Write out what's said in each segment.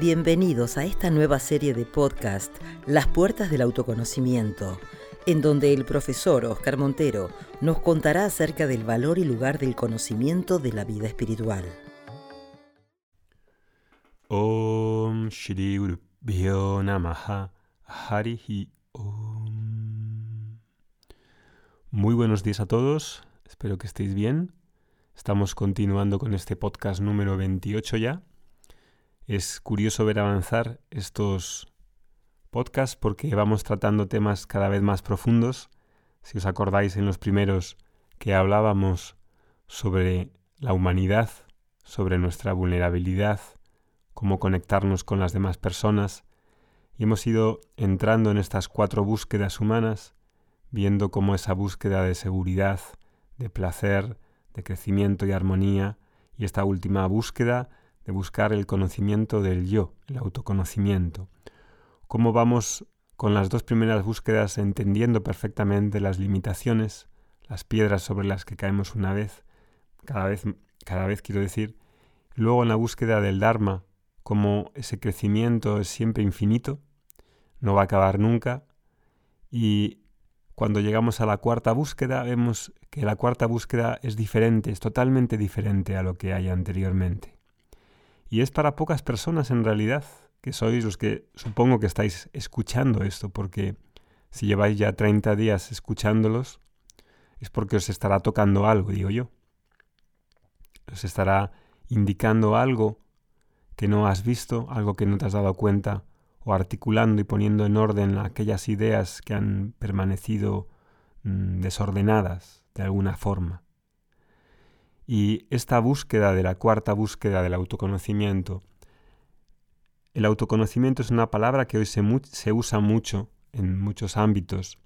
Bienvenidos a esta nueva serie de podcast, Las Puertas del Autoconocimiento, en donde el profesor Oscar Montero nos contará acerca del valor y lugar del conocimiento de la vida espiritual. Om Shri Guru Namaha Harihi Om. Muy buenos días a todos, espero que estéis bien. Estamos continuando con este podcast número 28 ya. Es curioso ver avanzar estos podcasts porque vamos tratando temas cada vez más profundos. Si os acordáis en los primeros que hablábamos sobre la humanidad, sobre nuestra vulnerabilidad, cómo conectarnos con las demás personas, y hemos ido entrando en estas cuatro búsquedas humanas, viendo cómo esa búsqueda de seguridad, de placer, de crecimiento y armonía, y esta última búsqueda de buscar el conocimiento del yo, el autoconocimiento. Cómo vamos con las dos primeras búsquedas entendiendo perfectamente las limitaciones, las piedras sobre las que caemos una vez, cada vez, cada vez quiero decir, luego en la búsqueda del Dharma, como ese crecimiento es siempre infinito, no va a acabar nunca, y cuando llegamos a la cuarta búsqueda vemos que la cuarta búsqueda es diferente, es totalmente diferente a lo que hay anteriormente. Y es para pocas personas en realidad, que sois los que supongo que estáis escuchando esto, porque si lleváis ya 30 días escuchándolos, es porque os estará tocando algo, digo yo. Os estará indicando algo que no has visto, algo que no te has dado cuenta, o articulando y poniendo en orden aquellas ideas que han permanecido mm, desordenadas de alguna forma. Y esta búsqueda de la cuarta búsqueda del autoconocimiento, el autoconocimiento es una palabra que hoy se, se usa mucho en muchos ámbitos,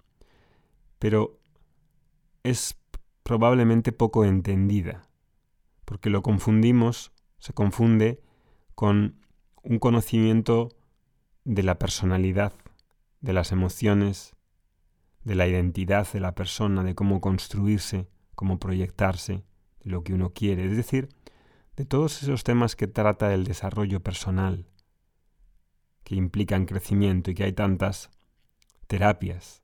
pero es probablemente poco entendida, porque lo confundimos, se confunde con un conocimiento de la personalidad, de las emociones, de la identidad de la persona, de cómo construirse, cómo proyectarse, lo que uno quiere, es decir, de todos esos temas que trata el desarrollo personal, que implican crecimiento y que hay tantas terapias.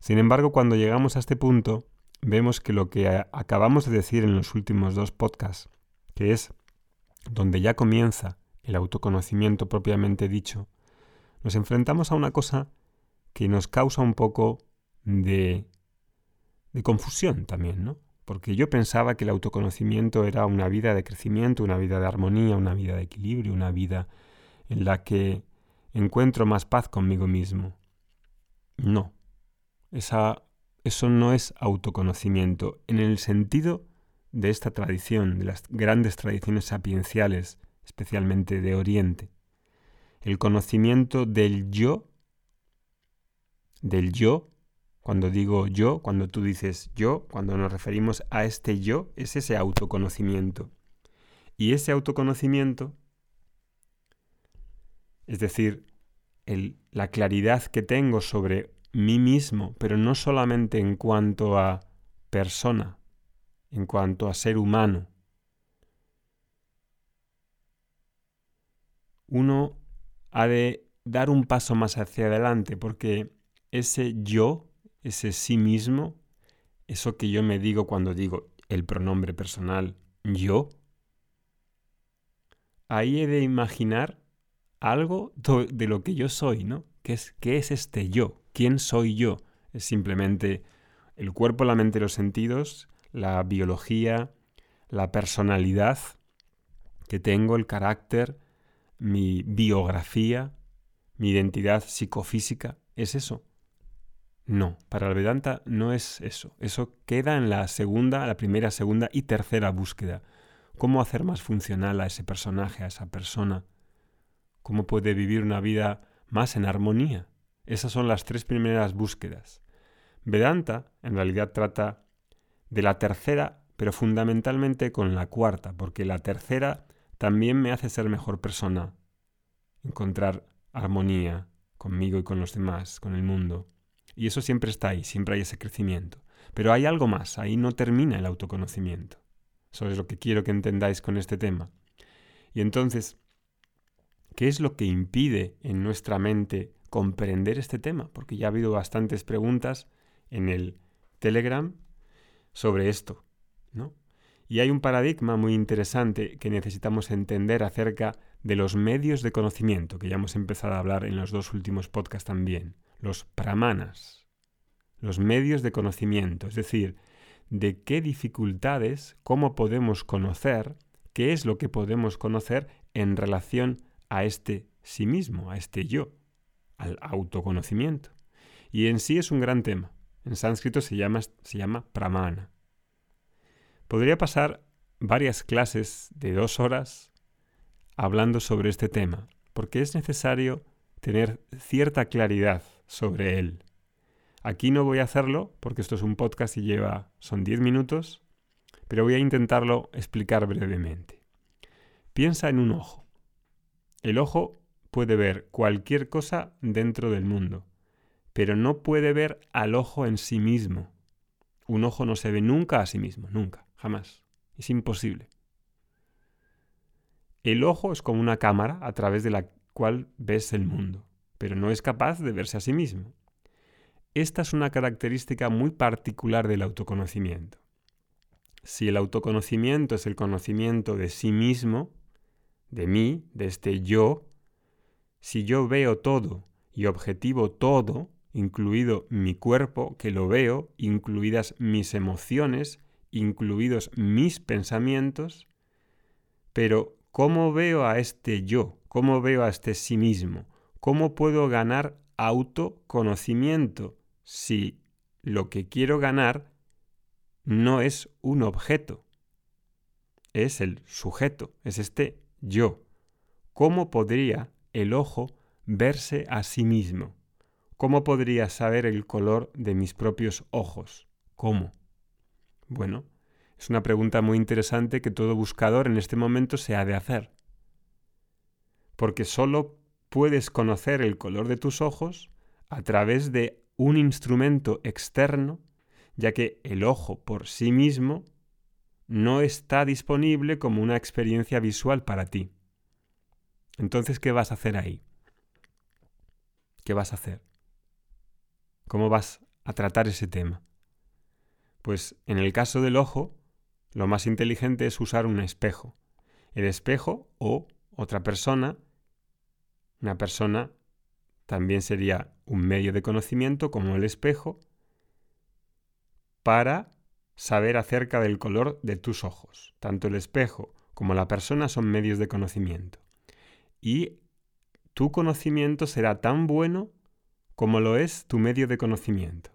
Sin embargo, cuando llegamos a este punto, vemos que lo que acabamos de decir en los últimos dos podcasts, que es donde ya comienza el autoconocimiento propiamente dicho, nos enfrentamos a una cosa que nos causa un poco de, de confusión también, ¿no? Porque yo pensaba que el autoconocimiento era una vida de crecimiento, una vida de armonía, una vida de equilibrio, una vida en la que encuentro más paz conmigo mismo. No, esa, eso no es autoconocimiento en el sentido de esta tradición, de las grandes tradiciones sapienciales, especialmente de Oriente. El conocimiento del yo, del yo cuando digo yo, cuando tú dices yo, cuando nos referimos a este yo, es ese autoconocimiento. Y ese autoconocimiento, es decir, la claridad que tengo sobre mí mismo, pero no solamente en cuanto a persona, en cuanto a ser humano. Uno ha de dar un paso más hacia adelante porque ese yo ese sí mismo, eso que yo me digo cuando digo el pronombre personal yo, ahí he de imaginar algo de lo que yo soy, ¿no? ¿Qué es, ¿Qué es este yo? ¿Quién soy yo? Es simplemente el cuerpo, la mente, los sentidos, la biología, la personalidad que tengo, el carácter, mi biografía, mi identidad psicofísica. Es eso. No, para el Vedanta no es eso. Eso queda en la segunda, la primera, segunda y tercera búsqueda. ¿Cómo hacer más funcional a ese personaje, a esa persona? ¿Cómo puede vivir una vida más en armonía? Esas son las tres primeras búsquedas. Vedanta en realidad trata de la tercera, pero fundamentalmente con la cuarta, porque la tercera también me hace ser mejor persona, encontrar armonía conmigo y con los demás, con el mundo. Y eso siempre está ahí, siempre hay ese crecimiento. Pero hay algo más, ahí no termina el autoconocimiento. Eso es lo que quiero que entendáis con este tema. Y entonces, ¿Qué es lo que impide en nuestra mente comprender este tema? Porque ya ha habido bastantes preguntas en el Telegram sobre esto, ¿no? Y hay un paradigma muy interesante que necesitamos entender acerca de los medios de conocimiento, que ya hemos empezado a hablar en los dos últimos podcasts también, los pramanas, los medios de conocimiento, es decir, de qué dificultades, cómo podemos conocer, qué es lo que podemos conocer en relación a este sí mismo, a este yo, al autoconocimiento. Y en sí es un gran tema. En sánscrito se llama, se llama pramana. Podría pasar varias clases de dos horas hablando sobre este tema, porque es necesario tener cierta claridad sobre él. Aquí no voy a hacerlo, porque esto es un podcast y lleva, son 10 minutos, pero voy a intentarlo explicar brevemente. Piensa en un ojo. El ojo puede ver cualquier cosa dentro del mundo, pero no puede ver al ojo en sí mismo. Un ojo no se ve nunca a sí mismo, nunca. Jamás. Es imposible. El ojo es como una cámara a través de la cual ves el mundo, pero no es capaz de verse a sí mismo. Esta es una característica muy particular del autoconocimiento. Si el autoconocimiento es el conocimiento de sí mismo, de mí, de este yo, si yo veo todo y objetivo todo, incluido mi cuerpo, que lo veo, incluidas mis emociones, incluidos mis pensamientos, pero ¿cómo veo a este yo? ¿Cómo veo a este sí mismo? ¿Cómo puedo ganar autoconocimiento si lo que quiero ganar no es un objeto? Es el sujeto, es este yo. ¿Cómo podría el ojo verse a sí mismo? ¿Cómo podría saber el color de mis propios ojos? ¿Cómo? Bueno, es una pregunta muy interesante que todo buscador en este momento se ha de hacer. Porque solo puedes conocer el color de tus ojos a través de un instrumento externo, ya que el ojo por sí mismo no está disponible como una experiencia visual para ti. Entonces, ¿qué vas a hacer ahí? ¿Qué vas a hacer? ¿Cómo vas a tratar ese tema? Pues en el caso del ojo, lo más inteligente es usar un espejo. El espejo o otra persona, una persona también sería un medio de conocimiento como el espejo para saber acerca del color de tus ojos. Tanto el espejo como la persona son medios de conocimiento. Y tu conocimiento será tan bueno como lo es tu medio de conocimiento.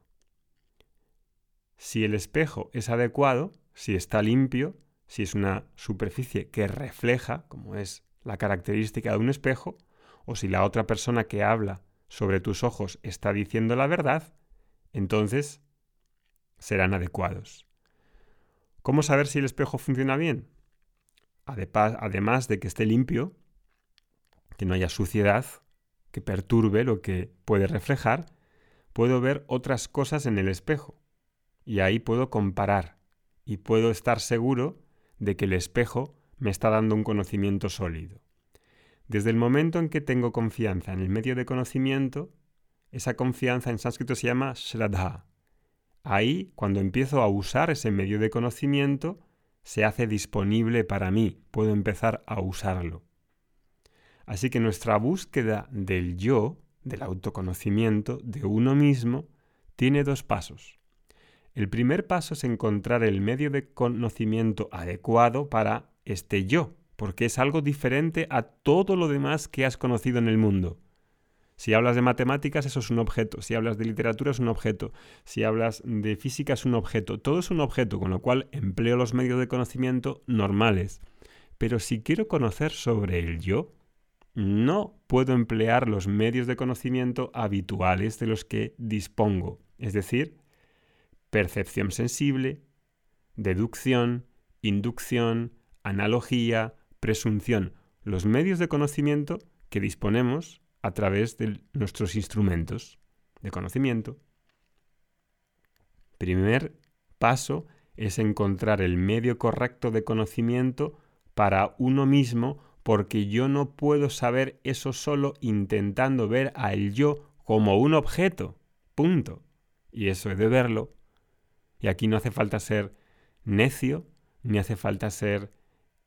Si el espejo es adecuado, si está limpio, si es una superficie que refleja, como es la característica de un espejo, o si la otra persona que habla sobre tus ojos está diciendo la verdad, entonces serán adecuados. ¿Cómo saber si el espejo funciona bien? Además de que esté limpio, que no haya suciedad, que perturbe lo que puede reflejar, puedo ver otras cosas en el espejo y ahí puedo comparar y puedo estar seguro de que el espejo me está dando un conocimiento sólido. Desde el momento en que tengo confianza en el medio de conocimiento, esa confianza en sánscrito se llama shraddha. Ahí, cuando empiezo a usar ese medio de conocimiento, se hace disponible para mí, puedo empezar a usarlo. Así que nuestra búsqueda del yo, del autoconocimiento, de uno mismo, tiene dos pasos. El primer paso es encontrar el medio de conocimiento adecuado para este yo, porque es algo diferente a todo lo demás que has conocido en el mundo. Si hablas de matemáticas, eso es un objeto. Si hablas de literatura, es un objeto. Si hablas de física, es un objeto. Todo es un objeto, con lo cual empleo los medios de conocimiento normales. Pero si quiero conocer sobre el yo, no puedo emplear los medios de conocimiento habituales de los que dispongo. Es decir, percepción sensible, deducción, inducción, analogía, presunción, los medios de conocimiento que disponemos a través de nuestros instrumentos de conocimiento. Primer paso es encontrar el medio correcto de conocimiento para uno mismo porque yo no puedo saber eso solo intentando ver al yo como un objeto. Punto. Y eso he de verlo. Y aquí no hace falta ser necio, ni hace falta ser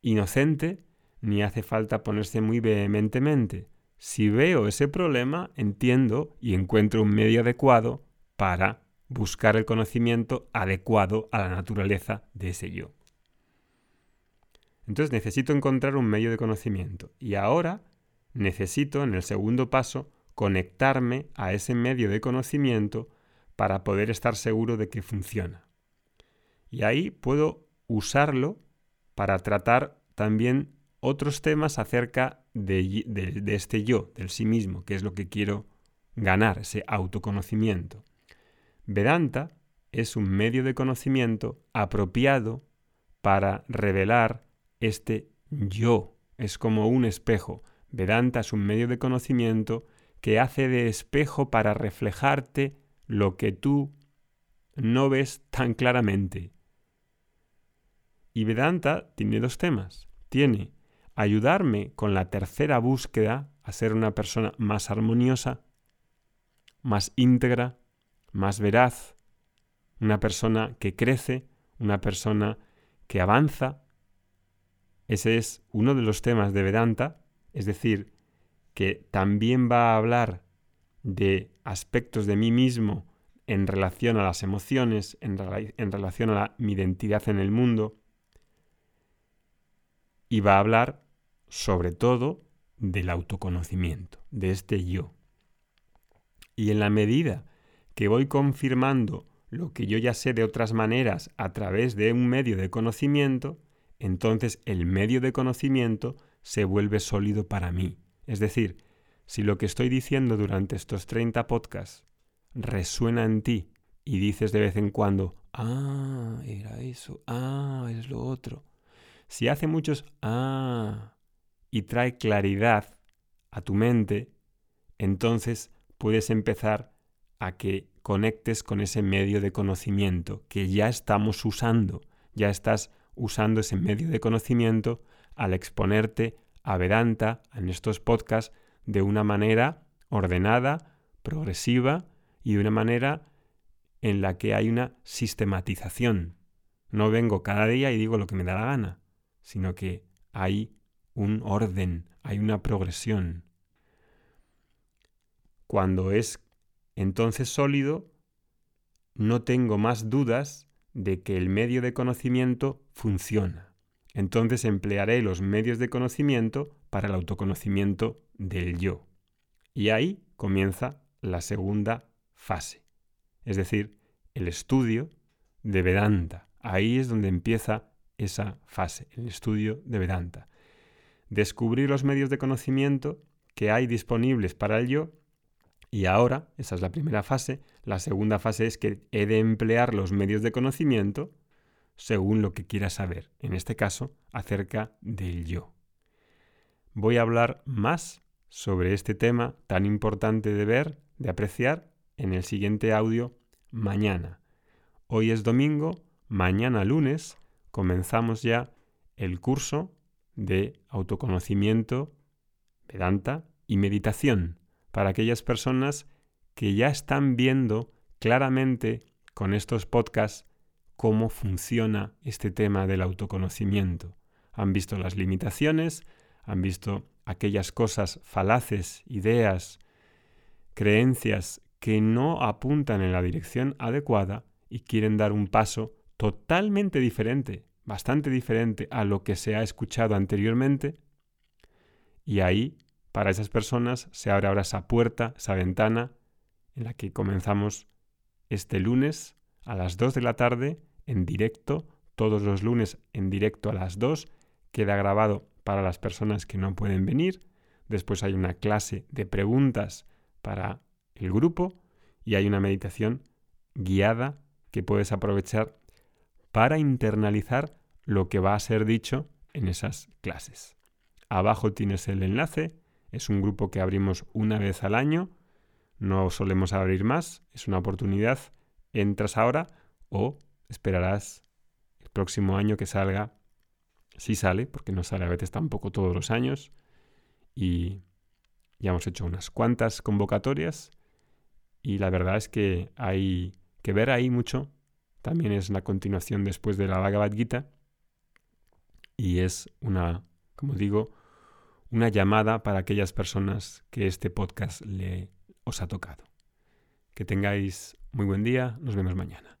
inocente, ni hace falta ponerse muy vehementemente. Si veo ese problema, entiendo y encuentro un medio adecuado para buscar el conocimiento adecuado a la naturaleza de ese yo. Entonces necesito encontrar un medio de conocimiento y ahora necesito, en el segundo paso, conectarme a ese medio de conocimiento para poder estar seguro de que funciona. Y ahí puedo usarlo para tratar también otros temas acerca de, este yo, del sí mismo, que es lo que quiero ganar, ese autoconocimiento. Vedanta es un medio de conocimiento apropiado para revelar este yo. Es como un espejo. Vedanta es un medio de conocimiento que hace de espejo para reflejarte lo que tú no ves tan claramente. Y Vedanta tiene dos temas. Tiene ayudarme con la tercera búsqueda a ser una persona más armoniosa, más íntegra, más veraz, una persona que crece, una persona que avanza. Ese es uno de los temas de Vedanta, es decir, que también va a hablar de aspectos de mí mismo en relación a las emociones, en, relación a mi identidad en el mundo, y va a hablar sobre todo del autoconocimiento, de este yo. Y en la medida que voy confirmando lo que yo ya sé de otras maneras a través de un medio de conocimiento, entonces el medio de conocimiento se vuelve sólido para mí. Es decir, si lo que estoy diciendo durante estos 30 podcasts resuena en ti y dices de vez en cuando, ah, era eso, ah, es lo otro, si hace muchos ah y trae claridad a tu mente, entonces puedes empezar a que conectes con ese medio de conocimiento que ya estamos usando, ya estás usando ese medio de conocimiento al exponerte a Vedanta en estos podcasts de una manera ordenada, progresiva y de una manera en la que hay una sistematización. No vengo cada día y digo lo que me da la gana sino que hay un orden, hay una progresión. Cuando es entonces sólido, no tengo más dudas de que el medio de conocimiento funciona. Entonces emplearé los medios de conocimiento para el autoconocimiento del yo. Y ahí comienza la segunda fase, es decir, el estudio de Vedanta. Ahí es donde empieza esa fase, el estudio de Vedanta. Descubrir los medios de conocimiento que hay disponibles para el yo y ahora, esa es la primera fase, la segunda fase es que he de emplear los medios de conocimiento según lo que quiera saber, en este caso, acerca del yo. Voy a hablar más sobre este tema tan importante de ver, de apreciar, en el siguiente audio mañana. Hoy es domingo, mañana lunes comenzamos ya el curso de autoconocimiento, Vedanta y meditación para aquellas personas que ya están viendo claramente con estos podcasts cómo funciona este tema del autoconocimiento. Han visto las limitaciones, han visto aquellas cosas falaces, ideas, creencias que no apuntan en la dirección adecuada y quieren dar un paso totalmente diferente, bastante diferente a lo que se ha escuchado anteriormente. Y ahí, para esas personas, se abre ahora esa puerta, esa ventana, en la que comenzamos este lunes a las 2 de la tarde en directo, todos los lunes en directo a las 2, queda grabado para las personas que no pueden venir. Después hay una clase de preguntas para el grupo y hay una meditación guiada que puedes aprovechar para internalizar lo que va a ser dicho en esas clases. Abajo tienes el enlace, es un grupo que abrimos una vez al año, no solemos abrir más, es una oportunidad, entras ahora o esperarás el próximo año que salga sí sale, porque no sale a veces tampoco todos los años. Y ya hemos hecho unas cuantas convocatorias. Y la verdad es que hay que ver ahí mucho. También es una continuación después de la Bhagavad Gita. Y es una, como digo, una llamada para aquellas personas que este podcast le os ha tocado. Que tengáis muy buen día. Nos vemos mañana.